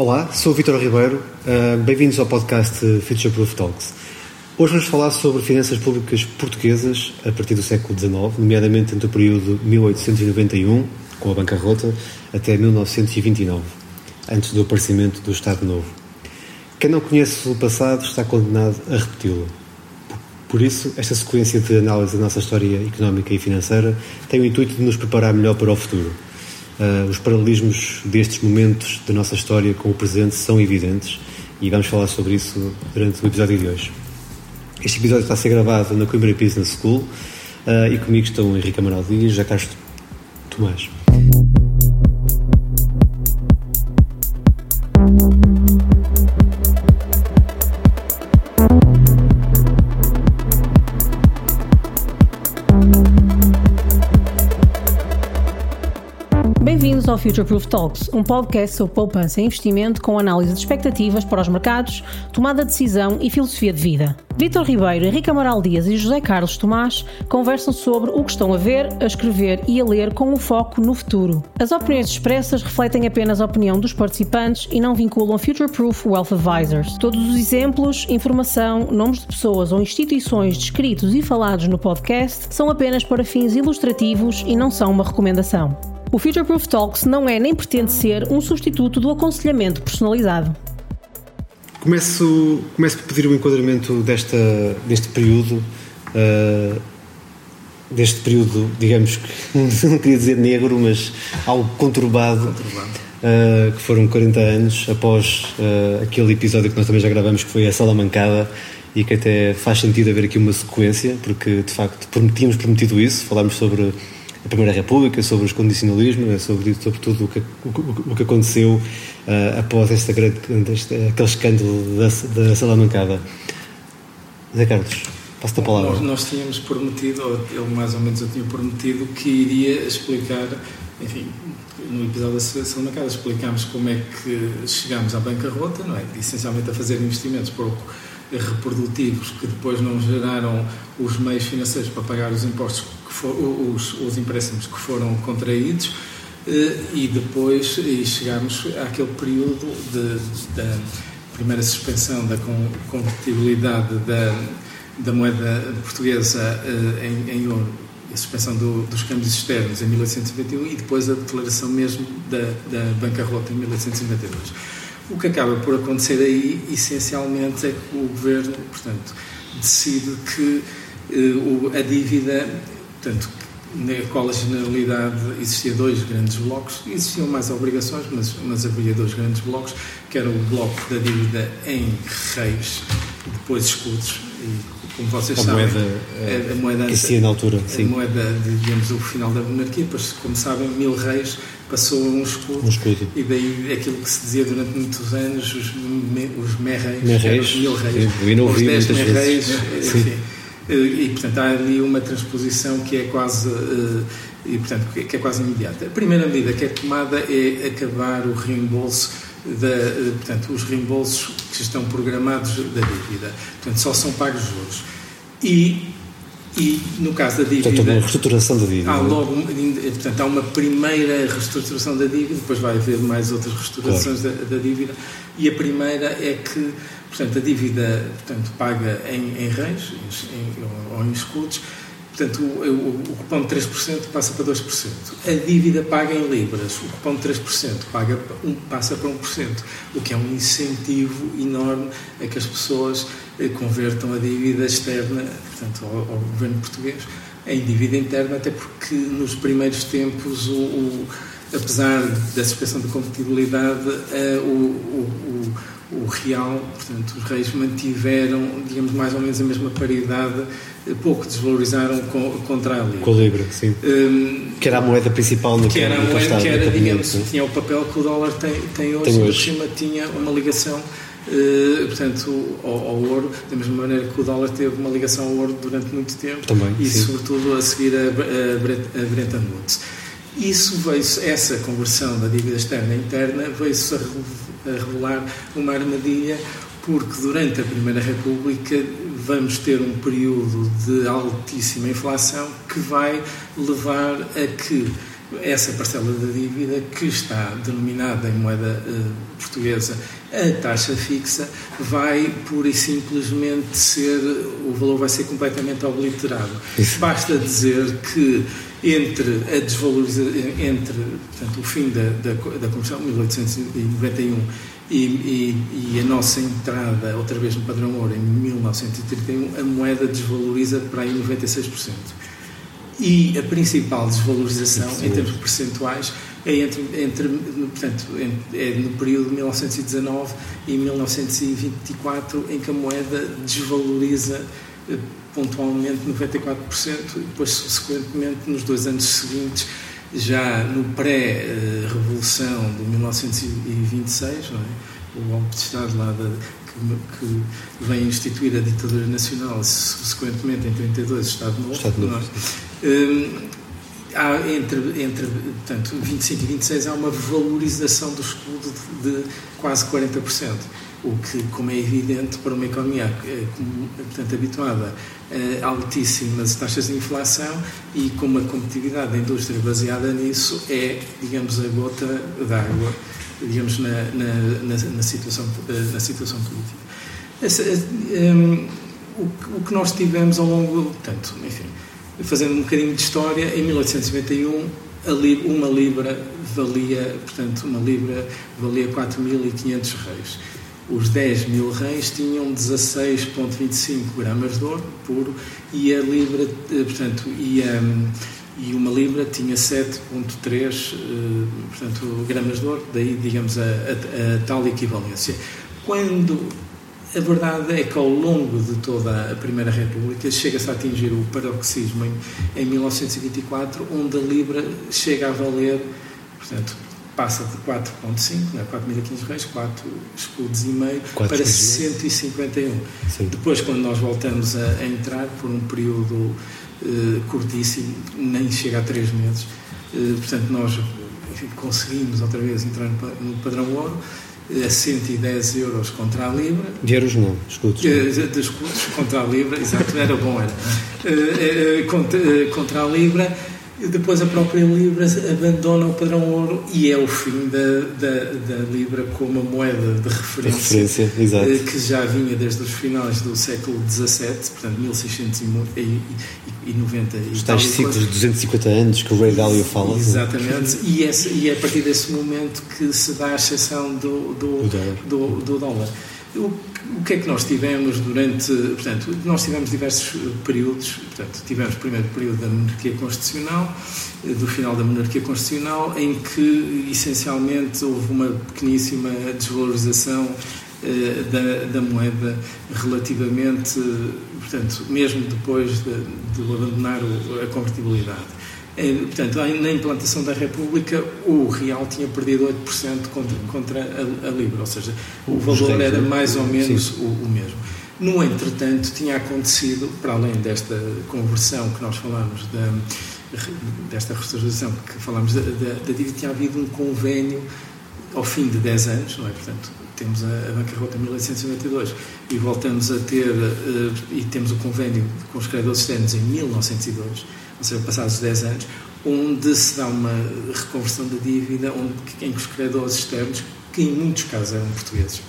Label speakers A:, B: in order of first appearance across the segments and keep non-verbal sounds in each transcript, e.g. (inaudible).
A: Olá, sou o Vitor Ribeiro. Uh, Bem-vindos ao podcast Future Proof Talks. Hoje vamos falar sobre finanças públicas portuguesas a partir do século XIX, nomeadamente entre o período 1891, com a bancarrota, até 1929, antes do aparecimento do Estado Novo. Quem não conhece o passado está condenado a repeti-lo. Por isso, esta sequência de análise da nossa história económica e financeira tem o intuito de nos preparar melhor para o futuro Uh, os paralelismos destes momentos da nossa história com o presente são evidentes e vamos falar sobre isso durante o episódio de hoje. Este episódio está a ser gravado na Coimbra Business School uh, e comigo estão Henrique Amaral Dias e Jacques Tomás.
B: Ao Future Proof Talks, um podcast sobre poupança e investimento com análise de expectativas para os mercados, tomada de decisão e filosofia de vida. Vítor Ribeiro, Henrique Amaral Dias e José Carlos Tomás conversam sobre o que estão a ver, a escrever e a ler com um foco no futuro. As opiniões expressas refletem apenas a opinião dos participantes e não vinculam Future Proof Wealth Advisors. Todos os exemplos, informação, nomes de pessoas ou instituições descritos e falados no podcast são apenas para fins ilustrativos e não são uma recomendação. O Future Proof Talks não é nem pretende ser um substituto do aconselhamento personalizado.
A: Começo, começo por pedir o enquadramento desta, deste período, uh, deste período, digamos que (laughs) não queria dizer negro, mas algo conturbado, conturbado. Uh, que foram 40 anos após uh, aquele episódio que nós também já gravamos, que foi a Sala Mancada, e que até faz sentido haver aqui uma sequência, porque de facto tínhamos prometido isso, falámos sobre a Primeira República, sobre os condicionalismos, é sobre, sobre tudo o que, o, o que aconteceu uh, após esta grande, este, aquele escândalo da, da Salamancada. Zé Carlos, passo-te a palavra.
C: Nós, nós tínhamos prometido, ou ele mais ou menos eu tinha prometido, que iria explicar, enfim, no episódio da Salamancada explicámos como é que chegámos à bancarrota, não é? Essencialmente a fazer investimentos pouco reprodutivos que depois não geraram os meios financeiros para pagar os impostos que for, os, os empréstimos que foram contraídos eh, e depois e chegámos àquele período da primeira suspensão da convertibilidade da, da moeda portuguesa eh, em, em ouro a suspensão do, dos câmbios externos em 1821 e depois a declaração mesmo da, da bancarrota em 1892. O que acaba por acontecer aí, essencialmente, é que o governo, portanto, decide que eh, a dívida, portanto, na qual a generalidade existia dois grandes blocos, existiam mais obrigações, mas, mas havia dois grandes blocos, que era o bloco da dívida em reis, depois escudos, e como vocês
A: a
C: sabem,
A: moeda,
C: a, a moeda
A: que existia na altura,
C: a moeda, digamos, do final da monarquia, pois, como sabem, mil reis passou a um escudo,
A: um escudo.
C: e daí aquilo que se dizia durante muitos anos, os, me, os merreis,
A: merreis
C: mil reis,
A: sim,
C: os dez merreis, enfim. E, portanto, há ali uma transposição que é quase, e, portanto, que é quase imediata. A primeira medida que é tomada é acabar o reembolso da, portanto, os reembolsos que estão programados da dívida. Portanto, só são pagos juros. E e no caso da dívida.
A: Portanto, uma reestruturação da dívida.
C: Há logo, portanto, há uma primeira reestruturação da dívida, depois vai haver mais outras reestruturações claro. da, da, dívida, e a primeira é que, portanto, a dívida portanto, paga em, em reis em, ou em escudos, portanto, o, cupom de 3% passa para 2%. A dívida paga em libras, o cupom de 3% paga, passa para 1%, o que é um incentivo enorme a que as pessoas convertam a dívida externa, portanto, ao, ao, governo português, em dívida interna, até porque nos primeiros tempos, o, o apesar da suspensão da compatibilidade, uh, o, o, real, portanto, os reis mantiveram, digamos, mais ou menos a mesma paridade, eh, pouco desvalorizaram com, contra a Libra.
A: Com a Libra, sim. Um, que era a moeda principal no
C: que era a moeda, que era, digamos, tinha o papel que o dólar tem, tem hoje,
A: tem
C: hoje. cima tinha uma ligação Uh, portanto, ao, ao, ouro, da mesma maneira que o dólar teve uma ligação ao ouro durante muito tempo
A: Também,
C: e,
A: sim.
C: sobretudo, a seguir a, a, a Bretton Woods. Isso veio essa conversão da dívida externa e interna veio-se a, a revelar uma armadilha, porque durante a Primeira República vamos ter um período de altíssima inflação que vai levar a que essa parcela da dívida que está denominada em moeda uh, portuguesa a taxa fixa vai pura e simplesmente ser o valor vai ser completamente obliterado. Isso. Basta dizer que entre a desvalorização entre portanto, o fim da, da, da Constituição 1891 e, e, e, a nossa entrada outra vez no padrão ouro em 1931 a moeda desvaloriza para aí 96% e a principal desvalorização em termos percentuais é entre, entre portanto, é no período de 1919 e 1924 em que a moeda desvaloriza eh, pontualmente 94% e depois subsequentemente nos dois anos seguintes já no pré-revolução de 1926 não é? o golpe de Estado lá da, que, vem instituir a ditadura nacional subsequentemente em 32 o Estado Novo, Estado Novo Hum, há entre, entre portanto, 25 e 26 há uma valorização do escudo de, de quase 40%, o que, como é evidente, para uma economia eh, portanto, habituada a altíssimas taxas de inflação e com uma competitividade da indústria baseada nisso, é, digamos, a gota d'água, digamos, na, na, na, situação, eh, na situação política. Essa, um, o que nós tivemos ao longo, portanto, enfim, fazendo um bocadinho de história, em 1891 uma libra valia, portanto, uma libra valia 4.500 reis. Os 10 mil reis tinham 16,25 gramas de ouro puro e a libra, eh, portanto, e, um, e uma libra tinha 7,3 eh, portanto, gramas de ouro, daí, digamos, a, a, a tal equivalência. Quando a verdade é que ao longo de toda a Primeira República chega-se a atingir o paroxismo em, em 1924, onde a Libra chega a valer, portanto, passa de 4,5, né, 4.500 reais, 4 escudos e meio, para 151. Sim. Depois, quando nós voltamos a, a entrar por um período eh, curtíssimo, nem chega a 3 meses, eh, portanto, nós enfim, conseguimos outra vez entrar no padrão ouro, a 110 euros contra a Libra.
A: De euros não, escudos. De,
C: de escudos contra a Libra, exato, era bom, era. Uh, contra, uh, contra a Libra depois a própria Libra abandona o padrão ouro e é o fim da, da, da Libra como moeda de referência, referência
A: eh,
C: que já vinha desde os finais do século XVII, portanto 1690
A: Os tais ciclos de 250 anos que o Ray Dalio fala.
C: Exatamente, e, esse, e é a partir desse momento que se dá a exceção do, do, do, do dólar. O, o que é que nós tivemos durante. Portanto, nós tivemos diversos períodos. Portanto, tivemos o primeiro período da monarquia constitucional, eh, do final da monarquia constitucional, em que essencialmente houve uma pequeníssima desvalorização eh, da, da, moeda relativamente, portanto, mesmo depois de, de abandonar a convertibilidade. Portanto, na implantação da República, o real tinha perdido 8% contra, contra a, a, Libra, ou seja, o valor era mais ou menos o, o, mesmo. No entretanto, tinha acontecido, para além desta conversão que nós falamos, da, desta restauração que falamos da, da, da dívida, tinha havido um convênio ao fim de 10 anos, não é? Portanto, temos a, a bancarrota em 1892 e voltamos a ter, uh, e temos o convênio com os credores externos em 1902 ou seja, passados 10 anos, onde se dá uma reconversão da dívida onde, em que os credores externos, que em muitos casos eram portugueses,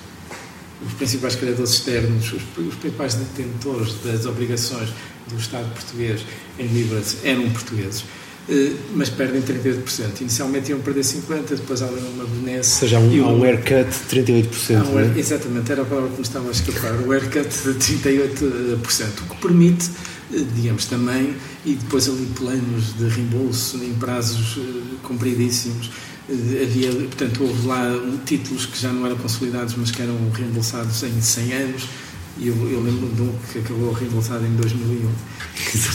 C: os principais credores externos, os, os principais detentores das obrigações do Estado português em libras eram portugueses, eh, mas perdem 38%. Inicialmente iam perder 50%, depois há uma benesse.
A: Ou seja, há um, há um haircut de 38%. Um,
C: né? Exatamente, era a palavra que me estava a escapar. O haircut de 38%, o que permite digamos, também, e depois ali planos de reembolso em prazos uh, compridíssimos. Uh, havia, portanto, houve lá títulos que já não eram consolidados, mas que eram reembolsados em 100 anos, e eu, eu lembro de um que acabou reembolsado em 2001,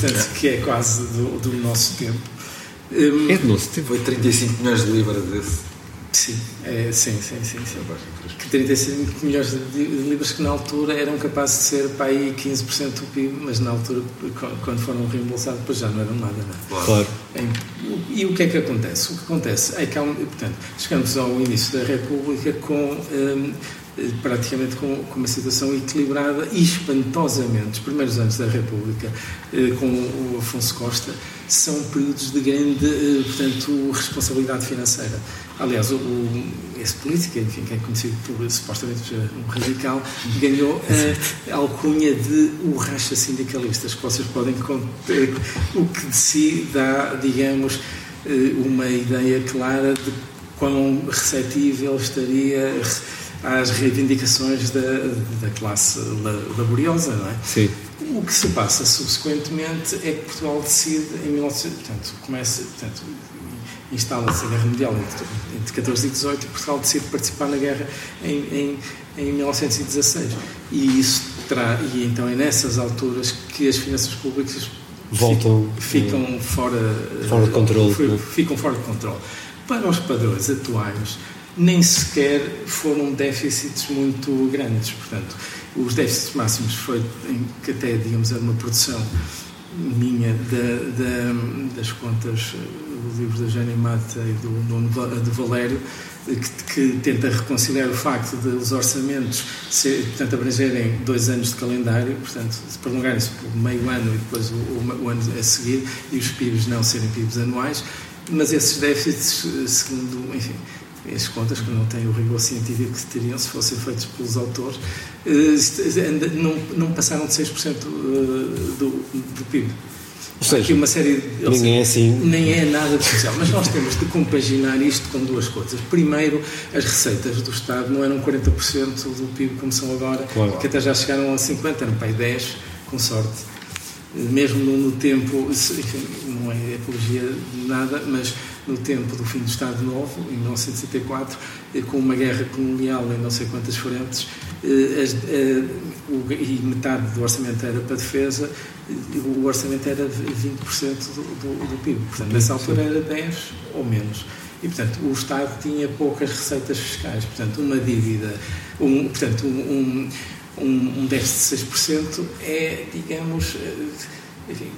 C: portanto, que é quase do, do nosso tempo.
A: Um, é do nosso
D: tempo. Foi 35 milhões de libras desse.
C: Sim, é, sim, sim, sim, sim. Que 35 milhões de libras que na altura eram capazes de ser para aí 15% do PIB, mas na altura, quando foram reembolsados, depois já não eram nada. Não
A: é? Claro.
C: E o que é que acontece? O que acontece é que, há um, portanto, chegamos ao início da República com um, praticamente com, com, uma situação equilibrada e espantosamente. Os primeiros anos da República, eh, com o Afonso Costa, são períodos de grande, eh, portanto, responsabilidade financeira. Aliás, o, o, esse político, enfim, que é conhecido por supostamente um radical, ganhou (laughs) a alcunha de o racha sindicalistas, que vocês podem conter, o que de si dá, digamos, eh, uma ideia clara de quão receptível estaria às reivindicações da, da classe laboriosa, não é?
A: Sim.
C: O que se passa subsequentemente é que Portugal decide em 1900, portanto, começa, portanto, instala-se a Guerra Mundial entre, entre 14 e 18 e Portugal decide participar na guerra em, em, em 1916. E isso terá, e então é nessas alturas que as finanças públicas
A: voltam
C: ficam, ficam fora,
A: fora de controle,
C: ficam fora de controle. Para os padrões atuais, nem sequer foram déficits muito grandes. Portanto, os déficits máximos foi em, que até, digamos, era uma produção minha da, da, das contas do livro da Jane Mata e do, do, do Valério, que, que, tenta reconciliar o facto de os orçamentos ser, portanto, abrangerem dois anos de calendário, portanto, se prolongarem-se por meio ano e depois o, o, o, ano a seguir, e os PIBs não serem PIBs anuais, mas esses déficits, segundo, enfim, as contas que não têm o rigor científico que teriam se fossem feitos pelos autores, eh, não, não passaram de 6% eh, do, do PIB.
A: Ou seja, aqui uma série de, nem seja, é assim.
C: Nem é nada de especial. Mas nós temos de compaginar isto com duas coisas. Primeiro, as receitas do Estado não eram 40% do PIB como são agora, claro. que até já chegaram a 50%, eram para aí 10%, com sorte mesmo no, tempo, enfim, não é apologia de nada, mas no tempo do fim do Estado Novo, em 1974, eh, com uma guerra colonial em não sei quantas frentes, eh, eh, e metade do orçamento era para a defesa, o orçamento era 20% do, do, do, PIB. Portanto, nessa altura era 10 ou menos. E, portanto, o Estado tinha poucas receitas fiscais. Portanto, uma dívida, um, portanto, um, um, um déficit de 6% é, digamos, enfim,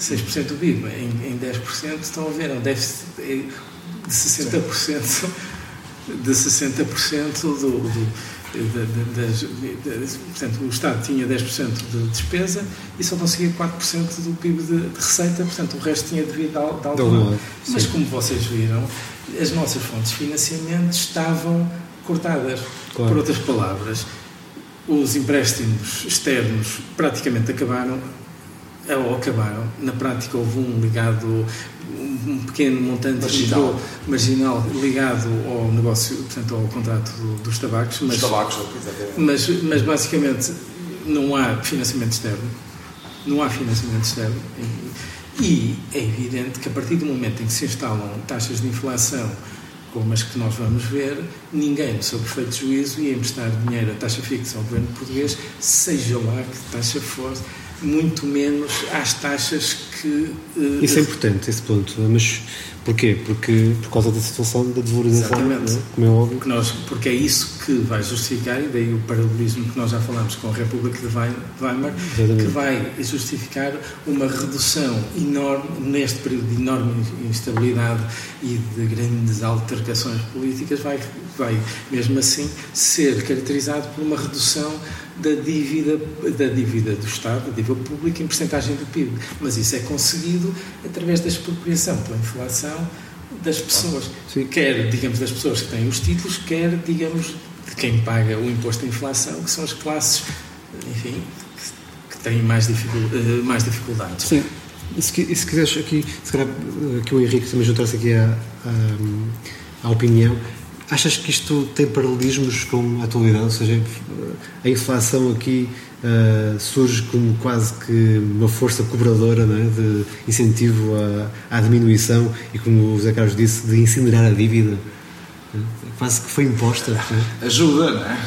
C: 6% do PIB em, em 10%, estão a ver, é um déficit de 60%, de 60% do, do de, de, de, portanto, o Estado tinha 10% de despesa e só conseguia 4% do PIB de, receita, portanto, o resto tinha de vir de, lado. Mas, como vocês viram, as nossas fontes de financiamento estavam cortadas. Claro. Por outras palavras, os empréstimos externos praticamente acabaram, acabaram. Na prática, houve um ligado, um pequeno montante
D: marginal,
C: marginal ligado ao negócio, portanto, ao contrato do, dos tabacos.
D: Mas, tabacos,
C: mas, mas basicamente não há financiamento externo. Não há financiamento externo. E é evidente que a partir do momento em que se instalam taxas de inflação como as que nós vamos ver, ninguém, sob perfeito juízo, ia emprestar dinheiro a taxa fixa ao governo português, seja lá que taxa for, muito menos às taxas que.
A: Uh, Isso é importante, esse ponto. Mas porquê? Porque por causa da situação da desvalorização, Exatamente. É? como é óbvio.
C: Porque, nós, porque é isso que vai justificar, e daí o paralelismo que nós já falamos com a República de Weimar, Exatamente. que vai justificar uma redução enorme, neste período de enorme instabilidade e de grandes altercações políticas, vai, vai mesmo assim ser caracterizado por uma redução da dívida, da dívida do Estado, da dívida pública em percentagem do PIB. Mas isso é conseguido através da expropriação pela inflação das pessoas. Sim. Quer, digamos, das pessoas que têm os títulos, quer, digamos, de quem paga o imposto da inflação, que são as classes, enfim, que, que têm mais, dificul, eh, mais dificuldades.
A: Sim. E se, e se quiseres aqui, se calhar que o Henrique também juntasse aqui a, a, a opinião, Achas que isto tem paralelismos com a atualidade? Ou seja, a inflação aqui uh, surge como quase que uma força cobradora é? de incentivo à, à, diminuição e, como o Zé Carlos disse, de incinerar a dívida. Quase que foi imposta.
D: É? Ajuda, não é?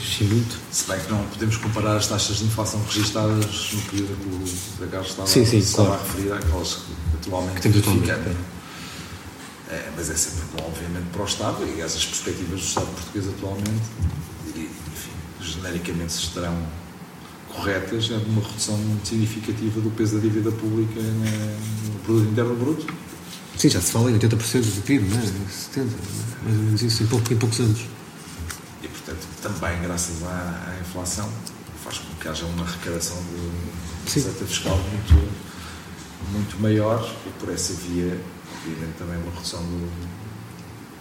A: Sim, muito.
D: Se bem que não podemos comparar as taxas de inflação registadas no período que o Zé Carlos estava,
A: sim, sim,
D: estava
A: claro.
D: a referir àquelas que atualmente
A: que temos atualmente.
D: É, mas é sempre bom, obviamente, para o Estado e essas perspectivas do Estado português atualmente, e, enfim, genericamente se estarão corretas, é de uma redução muito significativa do peso da dívida pública no produto interno bruto.
A: Sim, já se fala em 80% do PIB, não é? 70%, mais ou menos isso, em, pouco, em poucos anos.
D: E, portanto, também graças à, à inflação, faz com que haja uma arrecadação de receita fiscal muito, muito maior e, por essa via, obviamente, também uma redução do,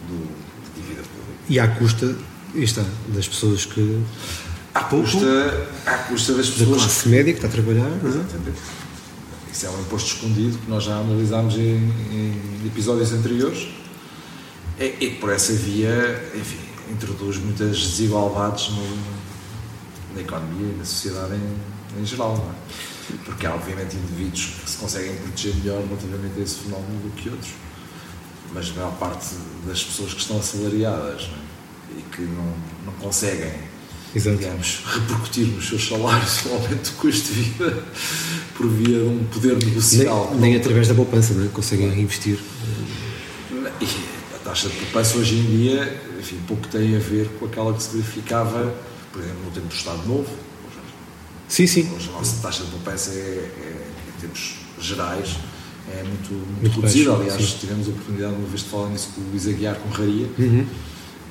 D: do, de dívida pública.
A: E à custa, está, das pessoas que.
D: À custa, à custa das
A: da
D: pessoas
A: classe média que está a trabalhar, é?
D: Exatamente. Isso é um imposto escondido que nós já analisámos em, em episódios anteriores e, e por essa via, enfim, introduz muitas desigualdades no- na economia e na sociedade em, em geral, não é? Porque há, obviamente, indivíduos que se conseguem proteger melhor relativamente a esse fenómeno do que outros, mas a maior parte das pessoas que estão assalariadas é? e que não, não conseguem
A: Exato.
D: digamos, repercutir nos seus salários (laughs) o aumento do custo de vida por via de um poder negocial.
A: Nem, nem através da poupança, não é? Conseguem reinvestir.
D: E a taxa de poupança hoje em dia, enfim, pouco tem a ver com aquela que se verificava, por exemplo, no tempo do Estado Novo.
A: Sim, sim.
D: hoje a nossa taxa de poupança, é, é, em termos gerais, é muito, muito,
A: Muito
D: reduzida.
A: baixo,
D: Aliás,
A: sim.
D: tivemos a oportunidade uma vez de falar nisso com o Luís Aguiar Conraria,
A: Uhum.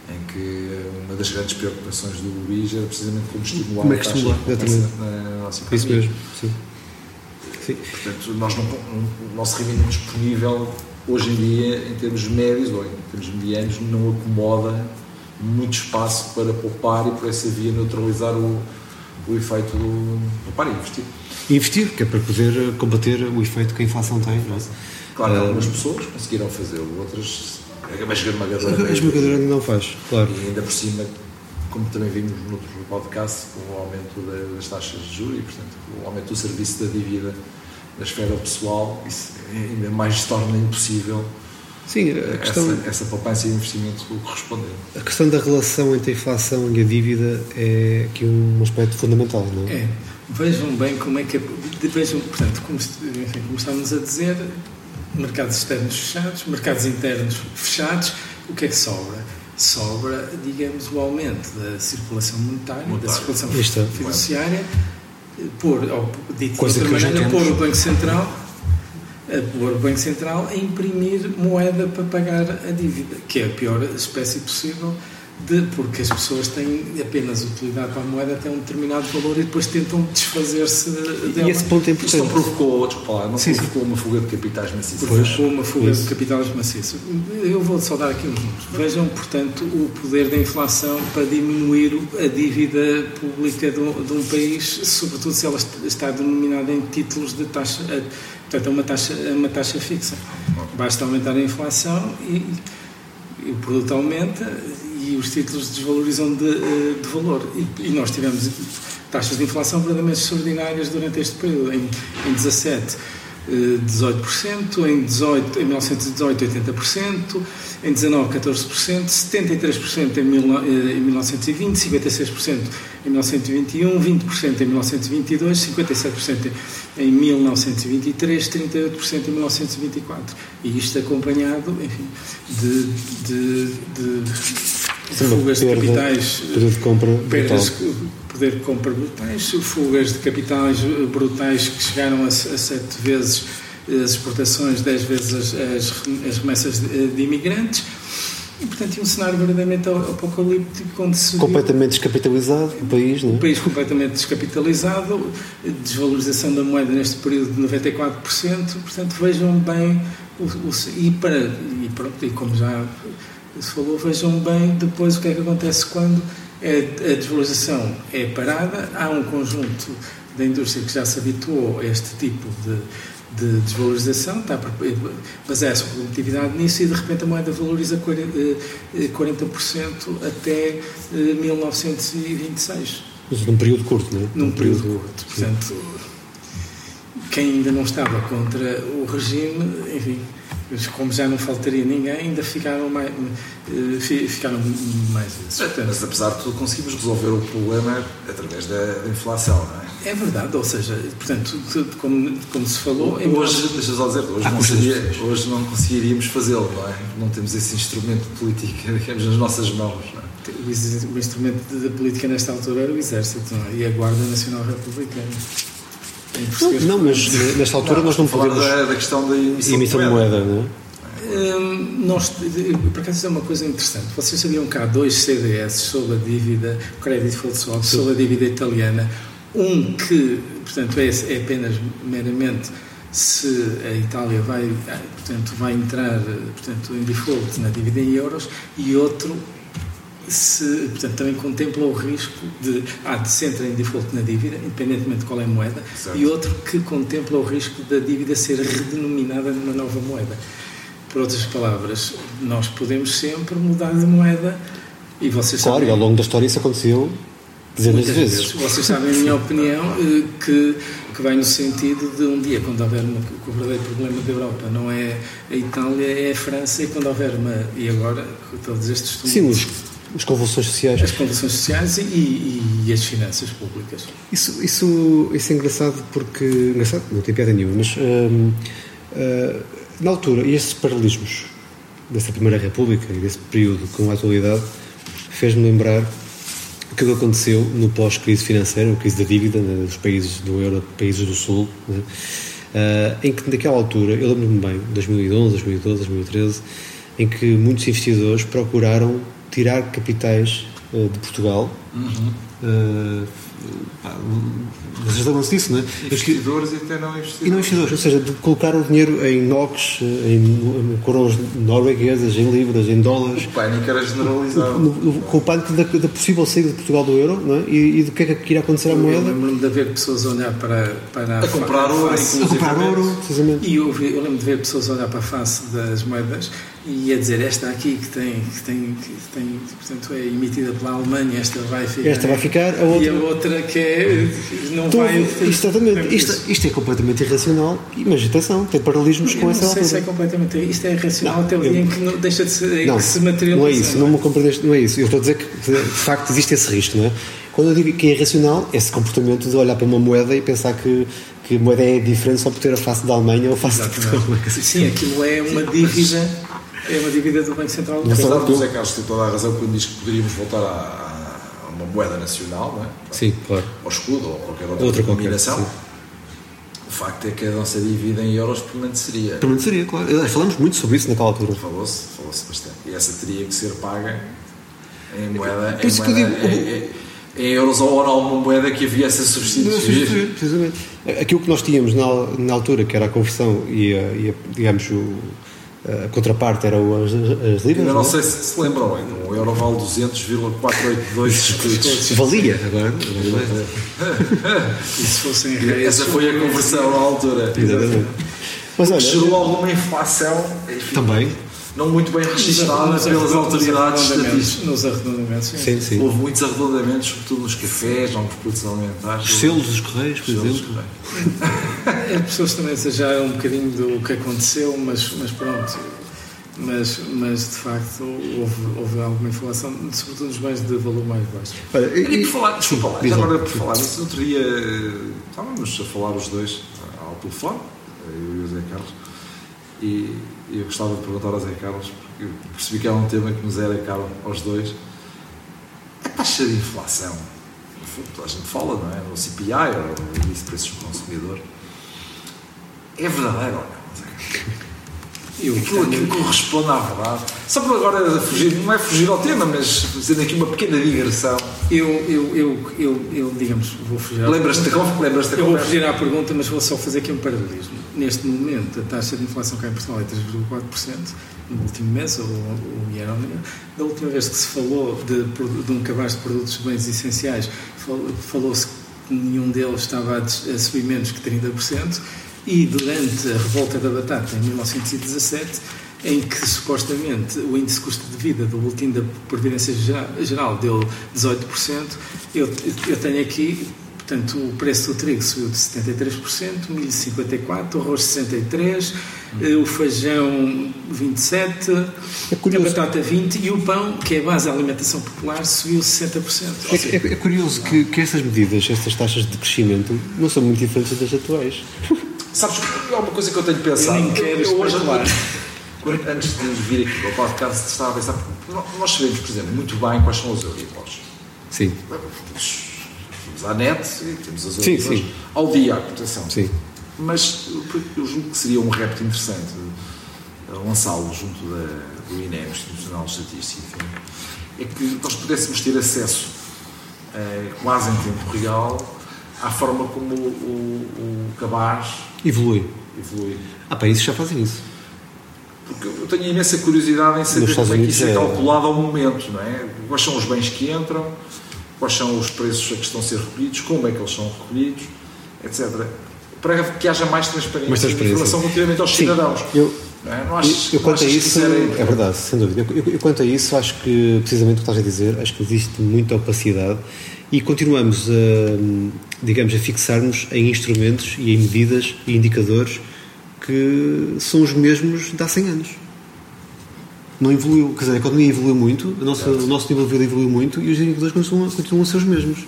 D: em que uma das grandes preocupações do Luís era precisamente como estimular
A: Como é
D: a
A: que
D: taxa de poupança na nossa
A: Isso
D: economia.
A: mesmo, sim. Sim.
D: Portanto, nós não, o nosso rendimento disponível hoje em dia, em termos médios ou em termos medianos, não acomoda muito espaço para poupar e por essa via neutralizar o, o efeito do e investir.
A: Investir, que é para poder eh, combater o efeito que a inflação tem, não é?
D: Claro
A: Ah,
D: algumas pessoas conseguiram fazê-lo, outras, a esmagadora (laughs)
A: A
D: maioria-
A: esmagadora ainda não faz, claro.
D: E ainda por cima, como também vimos no outro podcast, com o aumento da- das taxas de juros e, portanto, o aumento do serviço da dívida da esfera pessoal, isso ainda mais torna impossível
A: Sim, a
D: essa,
A: questão,
D: essa poupança e investimento correspondente.
A: a questão da relação entre a inflação e a dívida é aqui um aspecto fundamental, não é?
C: É, vejam bem como é que. é- Vejam, portanto, como, enfim, como estávamos a dizer, mercados externos fechados, mercados internos fechados, o que é que sobra? Sobra, digamos, o aumento da circulação monetária, da
D: Monetária.
C: circulação
A: Aí está.
C: fiduciária, pôr, ou, dito de
A: Coisa
C: outra
A: que já
C: maneira, pôr o Banco Central pôr o Banco Central a imprimir moeda para pagar a dívida, que é a pior espécie possível, de, porque as pessoas têm apenas utilidade para a moeda até um determinado valor e depois tentam desfazer-se dela.
A: E esse ponto é
D: Isto não
A: importante.
D: provocou, desculpa lá, não
A: Sim, sim.
D: provocou uma fuga de capitais maciça.
C: Provocou uma fuga
A: isso.
C: de capitais maciços. Eu vou só dar aqui uns números. Vejam, portanto, o poder da inflação para diminuir a dívida pública de um, de um país, sobretudo se ela est- está denominada em títulos de taxa, eh, portanto, é uma taxa, é uma taxa fixa. Basta aumentar a inflação e, e o produto aumenta e os títulos desvalorizam de, eh, de valor. E, e nós tivemos taxas de inflação verdadeiramente extraordinárias durante este período. Em, em 17, eh, 18%, em, 18, em 1918, 80%, em 19, 14%, 73% em, mil, eh, em 1920, 56% em 1921, 20% em 1922, 57% em 1923, 38% em 1924. E isto acompanhado, enfim, de, de, de Fugas de capitais
A: Poder de compra
C: perdas,
A: brutal.
C: poder de compra brutais, fugas de capitais eh, brutais que chegaram a, a sete vezes as exportações, dez vezes as, as, as remessas de, de imigrantes. E, portanto, é um cenário verdadeiramente apocalíptico onde se
A: Completamente descapitalizado o país, não é?
C: país completamente descapitalizado, desvalorização da moeda neste período de 94%, portanto vejam bem o, o- e, para, e, pronto, e como já se falou, vejam bem depois o que é que acontece quando é- a desvalorização é parada, há um conjunto da indústria que já se habituou a este tipo de, de desvalorização, está a basear a sua produtividade nisso e de repente a moeda valoriza 40%, eh, 40% até eh, 1926
A: Mas num período curto, não é?
C: num período curto. Portanto, quem ainda não estava contra o regime, enfim, como já não faltaria ninguém, ainda ficaram mais, eh, fi- ficaram mais vezes.
D: Mas
C: Portanto,
D: apesar de tudo, conseguimos resolver o problema através da, da inflação, não é?
C: é verdade, ou seja, portanto, tudo como, como se falou, embora-
D: Hoje, deixa só dizer, hoje
A: Há
D: não, seria, hoje não conseguiríamos fazê-lo, não é? Não temos esse instrumento político, (laughs) digamos, nas nossas mãos, não é?
C: o o instrumento da política nesta altura era o Exército não é? e a Guarda Nacional Republicana.
A: Não,
C: português,
A: não, mas nesta altura nós não podemos
D: da, da questão da emissão,
A: emissão de moeda, não é?
C: Hum, nós, por acaso, é uma coisa interessante. Vocês sabiam que há dois CDS sobre a dívida, Credit Default Swap, sobre a dívida italiana. Um que, portanto, é, é apenas meramente se a Itália vai, portanto, vai entrar portanto, em default na dívida em euros e outro se, portanto, também contempla o risco de, ah, de se entrar em default na dívida, independentemente de qual é a moeda, certo. e outro que contempla o risco da dívida ser redenominada numa nova moeda. Por outras palavras, nós podemos sempre mudar de moeda e vocês
A: Claro,
C: sabem,
A: ao longo da história isso aconteceu dezenas de vezes. vezes.
C: Vocês sabem a minha opinião eh, que, que vai no sentido de um dia, quando houver uma, o verdadeiro problema da Europa não é a Itália, é a França, e quando houver uma. E agora, com todos estes
A: Sim, os, as convulsões sociais.
C: As convulsões sociais e, e, e, as finanças públicas.
A: Isso, isso, isso é engraçado porque. Engraçado, não tem piada nenhuma, mas. Hum, hum, na altura, e esses paralelismos dessa Primeira República e desse período com a atualidade fez-me lembrar o que aconteceu no pós-crise financeira, a crise da dívida né, dos países do euro, países do Sul, né, uh, em que naquela altura, eu lembro-me bem, 2011, 2012, 2013, em que muitos investidores procuraram tirar capitais uh, de Portugal. Uhum. Vocês lembram-se disso, não é?
D: Investidores e até não investidores.
A: E não investidores, ou seja, de colocar o dinheiro em NOCs, em coroas norueguesas, em libras, em dólares.
D: O pânico era generalizado.
A: com o pânico da, da, possível saída de Portugal do euro não é? e, e do que é que irá acontecer à moeda. Eu
C: lembro-me de haver pessoas a olhar para, para
D: a, a comprar ouro,
A: a comprar ouro, precisamente.
C: E eu, eu lembro de ver pessoas a olhar para a face das moedas e a dizer esta aqui que tem, que tem, que tem portanto é emitida pela Alemanha, esta vai ficar.
A: Esta vai ficar, a outra.
C: E a outra que é. não Tô, vai.
A: Exatamente, isto, isto é completamente irracional, mas atenção, tem paralelismos com essa
C: altura. Não sei se é completamente. Isto é irracional não, até o dia em que não, deixa de ser, não, que se materializa.
A: Não é isso, não, me compreendeste, não é isso. Eu estou a dizer que de facto existe esse risco, não é? Quando eu digo que é irracional, esse comportamento de olhar para uma moeda e pensar que que a moeda é diferente só por ter a face da Alemanha ou a face Exatamente. de Portugal.
C: Sim, aquilo é uma dívida é uma dívida do Banco Central.
D: Mas o José Carlos tem toda a razão quando diz que poderíamos voltar a uma moeda nacional, não é?
A: Sim, claro.
D: Ao escudo ou qualquer outra, outra denominação. O facto é que a nossa dívida em euros permaneceria.
A: Permaneceria, claro. Falamos muito sobre isso naquela altura.
D: Falou-se, falou-se bastante. E essa teria que ser paga em moeda. Por isso que eu digo. Em, em euros ou uma moeda que havia essa substituir.
A: Precisamente. Aquilo que nós tínhamos na, na altura, que era a conversão e, a, e a, digamos, o, a contraparte eram as, as libras.
D: Eu não, é? sei se se lembram, o euro vale 200,482
A: Valia agora. (laughs)
C: e se fossem
D: reais. Essa foi a conversão na altura.
A: Exatamente. Mas olha,
D: gerou alguma inflação.
A: Enfim, também
D: não muito bem registrada pelas autoridades estatísticas.
C: Nos arredondamentos, sim. Sim,
D: sim. Houve muitos arredondamentos, sobretudo nos cafés, nos produtos alimentares.
A: Os selos dos correios, por exemplo.
C: As pessoas também exageram um bocadinho do que aconteceu, mas, mas pronto. Mas, mas de facto houve, houve alguma inflação, sobretudo nos bens de valor mais baixo.
D: Olha, e, e por falar, desculpa lá, agora por falar nisso, outro dia estávamos a falar os dois ao telefone, eu e o Zé Carlos, e eu gostava de perguntar ao Zé Carlos, porque percebi que era um tema que nos era caro aos dois. A taxa de inflação, a gente fala, não é? No CPI, ou no índice de preços do consumidor, é verdadeiro ou não? Eu aquilo, aquilo corresponde à verdade. Só por agora fugir, não é fugir ao tema, mas fazendo aqui uma pequena digressão.
C: Eu, eu, eu, eu, eu digamos, vou fugir
D: Lembras-te da, lembras
C: Eu vou fugir à pergunta, mas vou só fazer aqui um paralelismo. Neste momento, a taxa de inflação cá em Portugal é 3,4% no último mês, ou, ou year on year. Da última vez que se falou de, de um cabaz de produtos de bens essenciais, falou-se que nenhum deles estava a, a subir menos que 30%. E durante a revolta da batata, em 1917, em que supostamente o índice de custo de vida do boletim da Previdência Geral deu 18%, eu, eu tenho aqui, portanto, o preço do trigo subiu de 73%, milho 54%, o arroz 63%, hum. o feijão 27%, é a batata 20% e o pão, que é a base da alimentação popular, subiu 60%.
A: É, é, é curioso que, que essas medidas, essas taxas de crescimento, não são muito diferentes das atuais. (laughs)
D: Sabes, é uma coisa que eu tenho pensado.
C: Eu nem quero eu, hoje, (laughs)
D: antes de vir aqui ao podcast, estava a pensar. Nós sabemos, por exemplo, muito bem quais são os Euribors.
A: Sim.
D: Temos a net e temos as Euribors ao dia a cotação.
A: Sim.
D: Mas eu julgo que seria um repto interessante lançá-lo junto da, do INE, Institucional de Estatística, é que nós pudéssemos ter acesso eh, quase em tempo real à forma como o, o, o cabaz
A: evolui.
D: evolui.
A: Há países que já fazem isso.
D: Porque eu tenho imensa curiosidade em saber como é que isso é, é calculado ao momento, não é? Quais são os bens que entram, quais são os preços a que estão a ser recolhidos, como é que eles são recolhidos, etc. Para que haja mais transparência, mais transparência. informação relativamente aos Sim, cidadãos.
A: Eu, não é? não eu, eu quanto a isso, é, verdade, sem dúvida. Eu, eu, eu, quanto a isso, acho que, precisamente o que estás a dizer, acho que existe muita opacidade e continuamos a, digamos, a fixar-nos em instrumentos e em medidas e indicadores que são os mesmos de há 100 anos. Não evoluiu, quer dizer, a economia evoluiu muito, a nossa, o nosso nível de vida evoluiu muito e os indicadores continuam, continuam a ser os mesmos.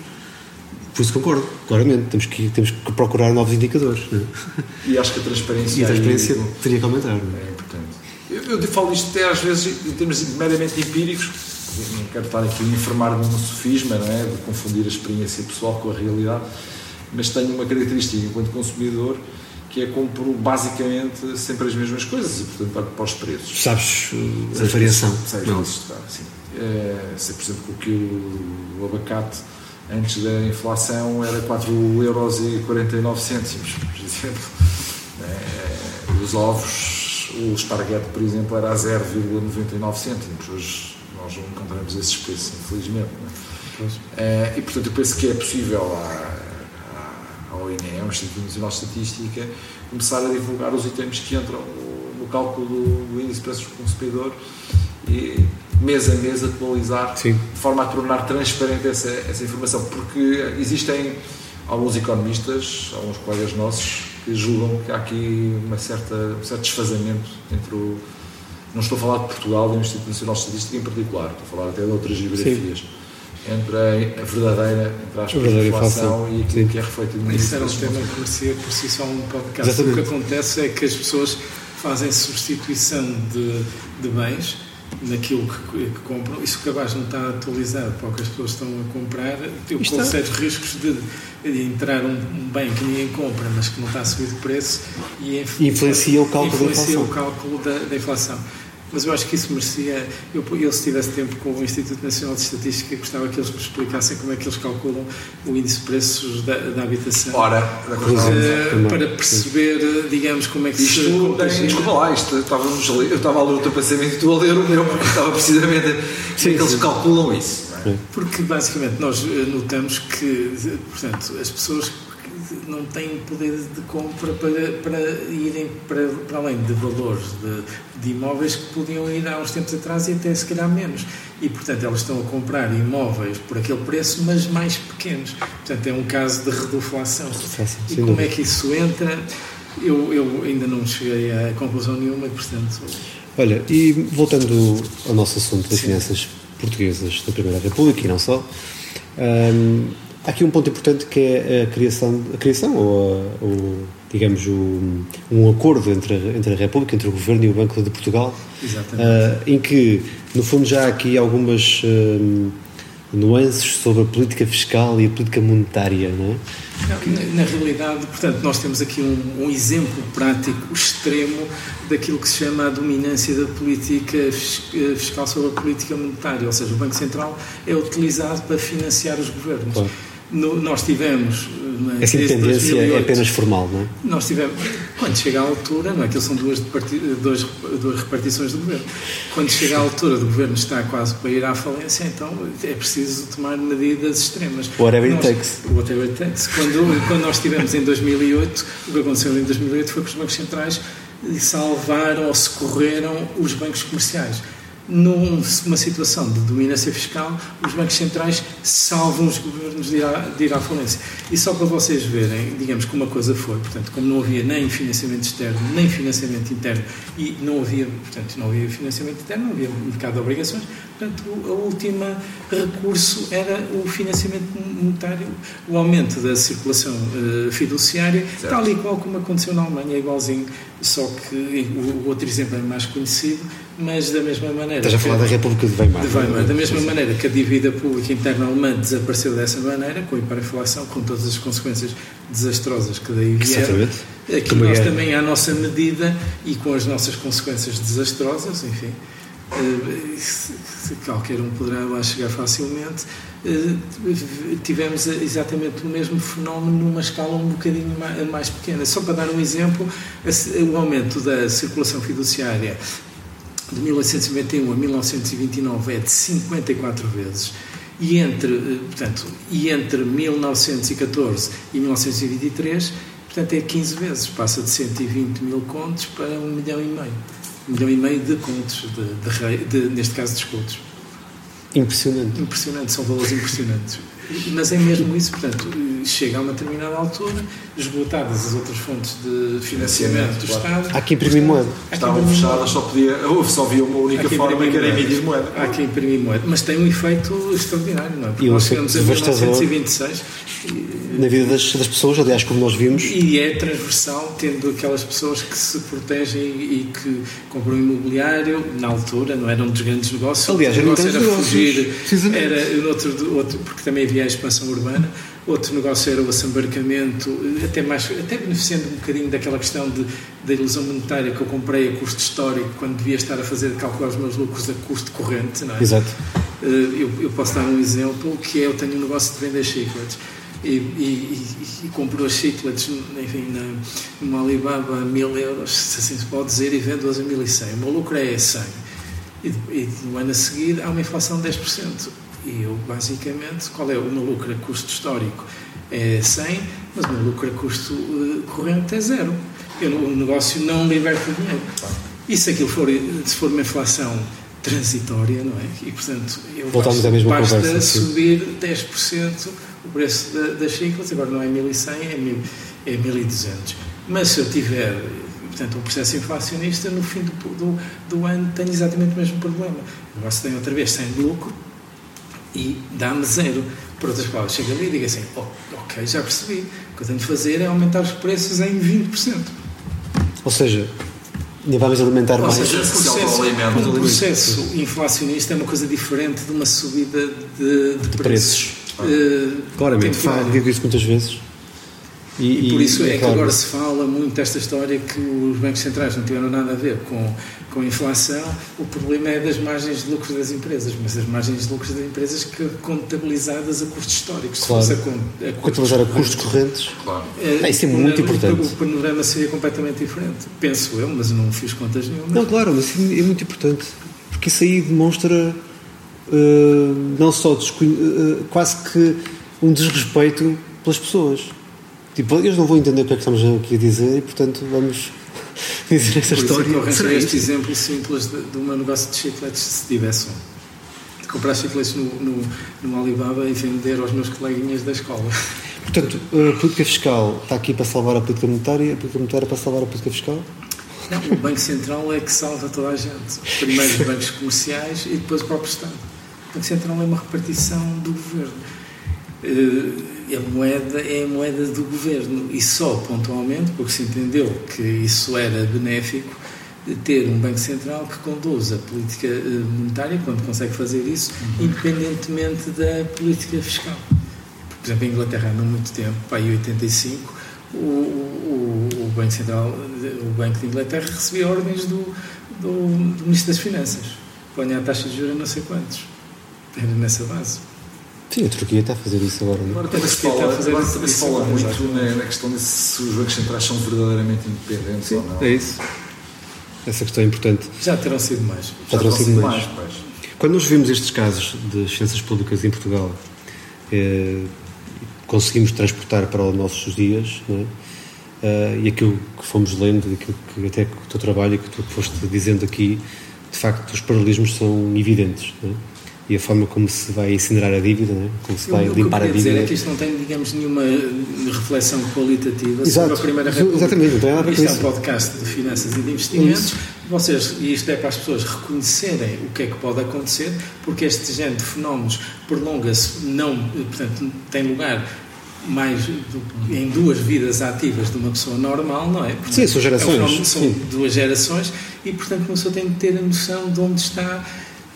A: Por isso concordo, claramente, temos que, temos que procurar novos indicadores. É?
D: E acho que a transparência,
A: e a transparência teria que aumentar. É?
D: é importante. Eu, eu falo isto até às vezes em termos meramente empíricos, não quero estar aqui a informar-me num sofisma, não é? de confundir a experiência pessoal com a realidade, mas tenho uma característica enquanto consumidor que é compro basicamente sempre as mesmas coisas e, portanto, para, para os preços.
A: Sabes a variação?
D: Sei, não. Sim. É, sei, por exemplo, que o, o abacate antes da inflação era 4,49 euros, por exemplo. É, os ovos, o esparguete, por exemplo, era a 0,99 cêntimos. Hoje nós não encontramos esses preços, infelizmente. É? e, portanto, eu penso que é possível à, ao INE, ao Instituto Nacional de Estatística, começar a divulgar os itens que entram no cálculo do índice de preços do consumidor e mês a mês atualizar Sim. de forma a tornar transparente essa, essa informação, porque existem alguns economistas, alguns colegas nossos que julgam que há aqui uma certa, um certo desfazamento entre o. Não estou a falar de Portugal e do Instituto Nacional de Estatística em particular, estou a falar até de outras geografias. Sim entre a verdadeira, entre aspas, a inflação e aquilo Sim. que é refletido
C: no Isso era um tema que merecia por si só um podcast. Exatamente. O que acontece é que as pessoas fazem substituição de, de bens naquilo que, que, compram, e se o cabaz não está atualizado para o que as pessoas estão a comprar, eu corro sérios riscos de, de entrar um, um, bem que ninguém compra, mas que não está a subir de preço e
A: influencia o cálculo,
C: influencia
A: da,
C: inflação. O cálculo da, da inflação. Mas eu acho que isso merecia. Eu, eu, se tivesse tempo com o Instituto Nacional de Estatística, gostava que eles me explicassem como é que eles calculam o índice de preços da, da habitação.
D: Ora,
C: uh, para perceber, digamos, como é que
D: isto se. Tem, desculpa lá, isto, estávamos, eu estava a ler o teu pensamento e tu a ler o meu, porque estava precisamente. Sim, como é que eles calculam isso?
C: É? Porque, basicamente, nós eh, notamos que, portanto, as pessoas não têm poder de compra para, para irem para, para além de valores de, de, imóveis que podiam ir há uns tempos atrás e até se calhar menos. E, portanto, elas estão a comprar imóveis por aquele preço, mas mais pequenos. Portanto, é um caso de reduflação. e como é que isso entra? Eu, eu ainda não cheguei a conclusão nenhuma, portanto.
A: Olha, e voltando ao nosso assunto das Sim. finanças portuguesas da Primeira República e não só. Um, Há aqui um ponto importante que é a criação, a criação ou, a, ou digamos, um, um acordo entre a, entre a República, entre o Governo e o Banco de Portugal, uh, em que, no fundo, já há aqui algumas uh, nuances sobre a política fiscal e a política monetária, não é?
C: Na, na realidade, portanto, nós temos aqui um, um, exemplo prático extremo daquilo que se chama a dominância da política eh, fiscal sobre a política monetária, ou seja, o Banco Central é utilizado para financiar os governos. Claro. No, nós tivemos.
A: É, Essa independência 2008, é apenas formal, não é?
C: Nós tivemos. Quando chega à altura, não é? Aquilo são duas, duas, duas repartições do governo. Quando chega à altura do governo está quase para ir à falência, então é preciso tomar medidas extremas.
A: Whatever it takes.
C: Whatever it takes. Quando, quando nós tivemos em 2008, o que aconteceu em 2008 foi que os bancos centrais salvaram ou socorreram os bancos comerciais numa situação de dominância fiscal, os bancos centrais salvam os governos de ir, à, de ir à falência. E só para vocês verem, digamos, como a coisa foi, portanto, como não havia nem financiamento externo, nem financiamento interno, e não havia, portanto, não havia financiamento interno, não havia mercado de obrigações, portanto, a última recurso era o financiamento monetário, o aumento da circulação uh, fiduciária, certo. tal e qual como aconteceu na Alemanha, é igualzinho, só que o, o outro exemplo é mais conhecido, mas da mesma maneira.
A: Estás a falar da República de Weimar.
C: De Weimar. Da mesma maneira que a dívida pública interna alemã desapareceu dessa maneira, com a hiperinflação, com todas as consequências desastrosas que daí vieram. Exatamente. Aqui Como nós é? também, à nossa medida e com as nossas consequências desastrosas, enfim, eh, qualquer um poderá lá chegar facilmente, eh, tivemos exatamente o mesmo fenómeno numa escala um bocadinho mais pequena. Só para dar um exemplo, o aumento da circulação fiduciária de 1891 a 1929 é de 54 vezes e entre, eh, portanto, e entre 1914 e 1923, portanto, é 15 vezes, passa de 120 mil contos para um milhão e meio. Um milhão e meio de contos, de, de, de, neste caso de escudos.
A: Impressionante.
C: Impressionante, são valores impressionantes. Mas é mesmo isso, portanto, chega a uma determinada altura, esgotadas as outras fontes de financiamento do claro. Estado.
A: Há que imprimir moeda.
D: Estavam fechadas, só, podia, (laughs) só havia uma única forma que era emitir moeda.
C: Há que imprimir moeda. Mas tem um efeito extraordinário, não é? Porque e nós chegamos a 1926
A: na vida das, das, pessoas, aliás, como nós vimos.
C: E é transversal, tendo aquelas pessoas que se protegem e que compram imobiliário, na altura, não era um dos grandes negócios.
A: Aliás,
C: o
A: negócio
C: era fugir, era outro, outro, porque também havia a expansão urbana. Outro negócio era o assambarcamento, até, mais, até beneficiando um bocadinho daquela questão de, da ilusão monetária que eu comprei a custo histórico, quando devia estar a fazer calcular os meus lucros a custo corrente. Não é?
A: Exato.
C: Eh, eu, eu posso dar um exemplo que é eu tenho um negócio de vender chicletes e, e, e, e comprou as chicletes enfim, na, numa Alibaba a mil euros, se assim se pode dizer, e vendo-as a 1100. O meu lucro é 100. E, e no ano a seguir há uma inflação de 10%. E eu, basicamente, qual é o meu lucro a custo histórico? É 100, mas o meu lucro a custo uh, corrente é zero. Eu, o negócio não liberta dinheiro. E se aquilo for, se for uma inflação transitória, não é? E, portanto, eu
A: Voltamos à mesma
C: basta
A: conversa,
C: subir 10% o preço das da agora não é 1.100, é, 1000, é 1.200. Mas se eu tiver, portanto, um processo inflacionista, no fim do, do, do ano tenho exatamente o mesmo problema. O negócio tem outra vez 100 de lucro e dá-me zero. Por outras palavras, chego ali e digo assim, oh, ok, já percebi, o que eu tenho de fazer é aumentar os preços em 20%.
A: Ou seja, ainda vamos alimentar
C: Ou
A: mais.
C: Seja, o processo, um processo inflacionista é uma coisa diferente de uma subida de, de, de preços. preços.
A: Uh, Claramente, digo isso muitas vezes.
C: E, e por isso é, é que claro. agora se fala muito desta história que os bancos centrais não tiveram nada a ver com, com a inflação. O problema é das margens de lucro das empresas, mas as margens de lucro das empresas que contabilizadas a custos históricos.
A: Claro. Se fosse a, a Contabilizar a custos correntes. Claro. É, isso é muito importante.
C: O panorama seria completamente diferente. Penso eu, mas não fiz contas nenhuma.
A: Não, claro, mas é muito importante. Porque isso aí demonstra uh, não só uh, quase que um desrespeito pelas pessoas. Tipo, eles não vão entender o que é que estamos aqui a dizer e, portanto, vamos (laughs) dizer esta
C: Por
A: história.
C: Por isso é este exemplo simples de, de um negócio de chicletes se tivesse um. De comprar chicletes no, no, no Alibaba e vender aos meus coleguinhas da escola. (laughs)
A: Portanto, a política fiscal está aqui para salvar a política monetária, a política monetária para salvar a política fiscal?
C: Não, o Banco Central é que salva toda a gente. Primeiro os bancos comerciais e depois o próprio Estado. O Banco Central é uma repartição do governo. Eh, a moeda é a moeda do governo e só pontualmente, porque se entendeu que isso era benéfico, ter um Banco Central que conduz a política eh, monetária, quando consegue fazer isso, uhum. independentemente da política fiscal. Por exemplo, em Inglaterra, há não muito tempo, para em 85, o, o, o, Banco Central, o Banco de Inglaterra recebia ordens do, do, do Ministro das Finanças. Põe a taxa de juros não sei quantos. Era nessa base.
A: Sim, a Turquia está a fazer isso agora.
D: Agora também se fala, agora também se fala muito na, na, questão de se os bancos centrais são verdadeiramente independentes
A: Sim,
D: ou não.
A: É isso. Essa questão é importante.
C: Já terão sido mais. Já,
A: Já terão sido mais. mais Quando nós vimos estes casos de finanças públicas em Portugal, eh, conseguimos transportar para os nossos dias, não é? Uh, e aquilo que fomos lendo, aquilo que até que o teu trabalho e que tu foste dizendo aqui, de facto os paralelismos são evidentes. Não é? E a forma como se vai incinerar a dívida, não é? como se vai
C: eu,
A: limpar a dívida.
C: dizer é que isto não tem, digamos, nenhuma reflexão qualitativa
A: Exato.
C: sobre a Primeira República.
A: Exatamente, não tem nada
C: Isto é um podcast de finanças e de investimentos. vocês, e isto é para as pessoas reconhecerem o que é que pode acontecer, porque este género de fenómenos prolonga-se, não, portanto, tem lugar mais do, em duas vidas ativas de uma pessoa normal, não é?
A: Portanto, sim, são gerações.
C: É um são duas gerações e, portanto, uma pessoa tem de ter a noção de onde está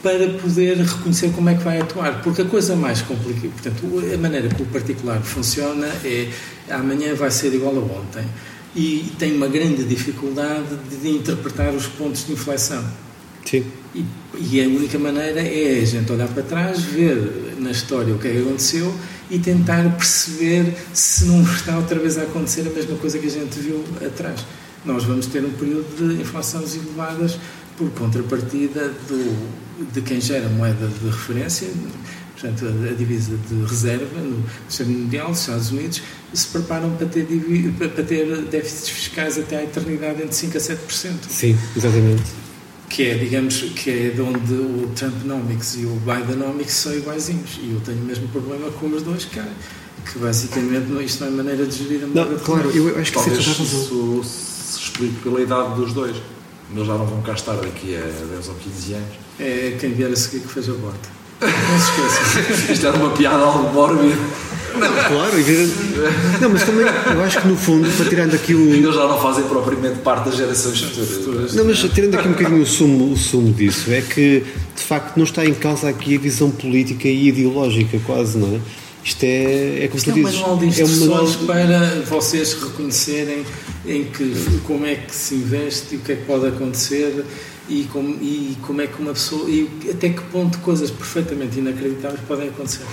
C: para poder reconhecer como é que vai atuar. Porque a coisa mais complicada, portanto, a maneira que o particular funciona é amanhã vai ser igual a ontem e tem uma grande dificuldade de interpretar os pontos de inflexão.
A: Sim.
C: E, e, a única maneira é a gente olhar para trás, ver na história o que é que aconteceu e tentar perceber se não está outra vez a acontecer a mesma coisa que a gente viu atrás. Nós vamos ter um período de inflações elevadas por contrapartida do, de quem gera moeda de referência, portanto, a, divisa de reserva no Sistema Mundial, dos Estados Unidos, se preparam para ter, para ter déficits fiscais até à eternidade entre 5% a 7%.
A: Sim, exatamente.
C: Que é, digamos, que é de onde o Trumponomics e o Bidenomics são iguaizinhos. E eu tenho o mesmo problema com os dois, que, que basicamente isto não é maneira de gerir a moeda.
A: Não, claro, eu acho que
D: Talvez isso se explique pela idade dos dois. Eles já não vão cá estar daqui a 10 ou 15 anos.
C: É quem vier a seguir que fez a bota. Não se esqueça. (laughs)
D: Isto era uma piada algo mórbida.
A: Não, claro, evidente. Não, mas também eu acho que no fundo, para tirando aqui o.
D: Eles já não fazem propriamente parte das gerações futuras.
A: Não, mas tirando aqui um bocadinho o sumo, o sumo disso, é que de facto não está em causa aqui a visão política e ideológica, quase, não é? Isto é, é como
C: Isto
A: tu
C: é um
A: dizes.
C: manual de instruções é um manual... para vocês reconhecerem em que, como é que se investe e o que é que pode acontecer e como, e como é que uma pessoa e até que ponto coisas perfeitamente inacreditáveis podem acontecer?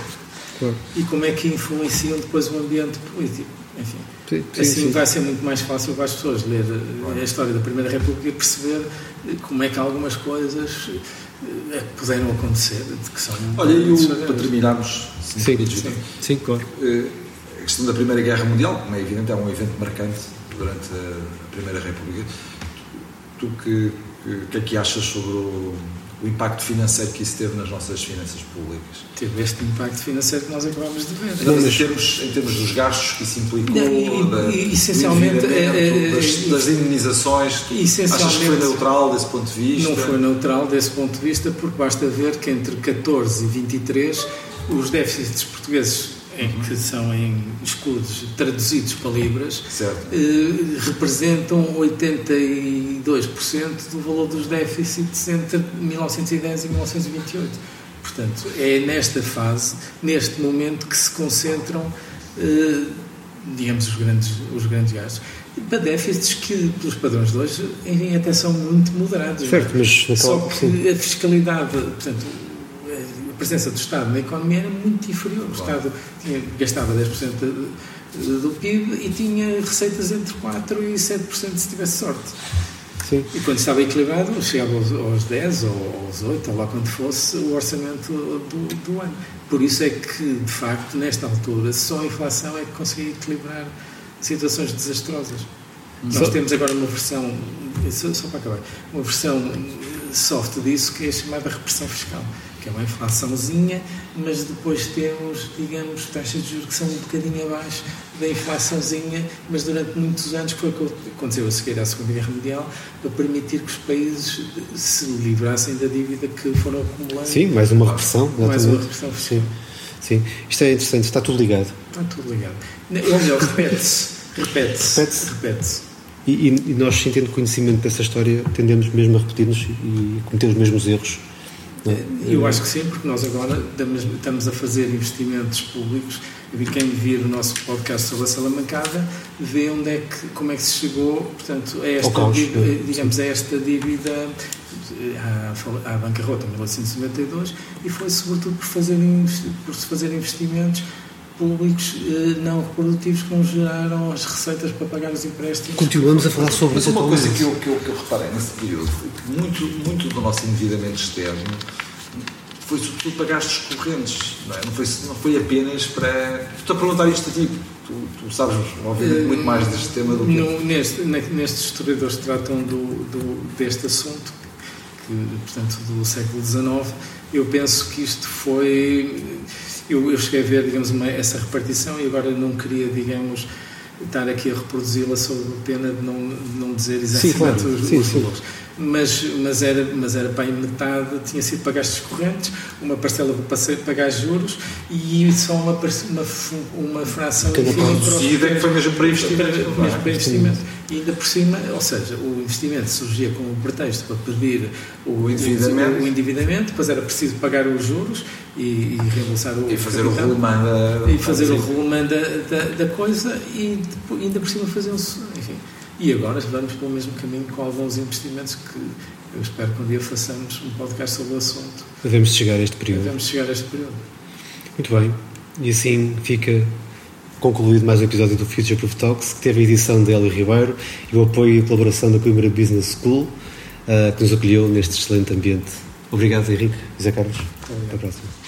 A: Claro.
C: e como é que influenciam depois o ambiente político? Enfim
A: sim, sim,
C: assim
A: sim.
C: vai ser muito mais fácil para as pessoas ler a história da Primeira República e perceber como é que algumas coisas eh, puderam acontecer que são
D: olha e o, para terminarmos
A: sim, sim, sim, claro.
D: eh, a questão da Primeira Guerra Mundial como é evidente é um evento marcante durante a Primeira República. Tu que o que é que achas sobre o, o, impacto financeiro que isso teve nas nossas finanças públicas?
C: Teve este impacto financeiro que nós acabamos de ver.
D: Não, em termos, em termos dos gastos que isso implicou,
C: não,
D: da,
C: essencialmente, é,
D: das, das, indenizações, achas que foi neutral desse ponto de vista?
C: Não foi neutral desse ponto de vista, porque basta ver que entre 14 e 23 os déficits portugueses em que são em escudos traduzidos para libras, eh, representam 82% do valor dos déficits entre 1910 e 1928. Portanto, é nesta fase, neste momento, que se concentram, eh, digamos, os grandes, os grandes gastos. Para déficits que, pelos padrões de hoje, enfim, até são muito moderados.
A: Certo, mas...
C: Só que sim. a fiscalidade, portanto, presença do Estado na economia era muito inferior. O Estado tinha, gastava 10% do PIB e tinha receitas entre 4% e 7% se tivesse sorte.
A: Sim.
C: E quando estava equilibrado, chegava aos, aos 10 ou aos 8, ou lá quando fosse, o orçamento do, do ano. Por isso é que, de facto, nesta altura, só a inflação é que conseguia equilibrar situações desastrosas. Nós só... temos agora uma versão, só, só para acabar, uma versão soft disso que é chamada repressão fiscal que é uma inflaçãozinha, mas depois temos, digamos, taxas de juros que são um bocadinho abaixo da inflaçãozinha, mas durante muitos anos, que foi o que aconteceu a seguir à Segunda Guerra Mundial, para permitir que os países se livrassem da dívida que foram acumulando.
A: Sim, mais uma repressão.
C: Mais uma repressão.
A: Sim. Sim, isto é interessante, está tudo ligado.
C: Está tudo ligado. Ou melhor, repete-se. Repete-se.
A: Repete-se.
C: Repete-se.
A: E, e, e, nós, sem tendo conhecimento dessa história, tendemos mesmo a repetir-nos e cometer os mesmos erros
C: eu acho que sim, porque nós agora estamos a fazer investimentos públicos. E quem vir o nosso podcast sobre a Salamancada vê onde é que, como é que se chegou, portanto, a esta,
A: caos,
C: dívida,
A: é,
C: digamos, a esta dívida à, à bancarrota em 1992 e foi sobretudo por, fazer, por se fazer investimentos públicos eh, não reprodutivos que não geraram as receitas para pagar os empréstimos.
A: Continuamos a falar sobre
D: isso. uma coisa que eu, que, eu, que eu reparei nesse período foi que muito, muito do nosso endividamento externo foi sobretudo para gastos correntes, não, é? não, foi, não foi apenas para. Estou a perguntar isto a ti, tu, tu sabes, obviamente, muito mais deste tema do que.
C: No, neste, nestes historiadores que tratam do, do, deste assunto, que, portanto, do século XIX, eu penso que isto foi eu, eu cheguei a ver, digamos, uma, essa repartição e agora não queria, digamos, estar aqui a reproduzi-la sob pena de não, de não dizer exatamente
A: sim, claro.
C: os,
A: sim,
C: os
A: sim.
C: Mas, mas, era, mas era para aí metade, tinha sido para gastos correntes, uma parcela para pagar juros e só uma, uma, uma fração
D: que foi mesmo para investimento.
C: Mesmo para investimento. E ainda por cima, ou seja, o investimento surgia como pretexto para pedir o, endividamento. O, o endividamento, depois era preciso pagar os juros e, e reembolsar o
D: E fazer o rolemã da,
C: E fazer o rolemã da, da, da, coisa e depois, ainda por cima fazer-se. Enfim. E agora vamos pelo mesmo caminho com alguns investimentos que eu espero que um dia façamos um podcast sobre o assunto.
A: Devemos chegar a este período.
C: Devemos chegar a este período.
A: Muito bem. E assim fica concluído mais um episódio do Future Proof Talks, que teve a edição de Hélio Ribeiro e o apoio e colaboração da Coimbra Business School, uh, que nos acolheu neste excelente ambiente. Obrigado, Henrique. José Carlos. Até a próxima.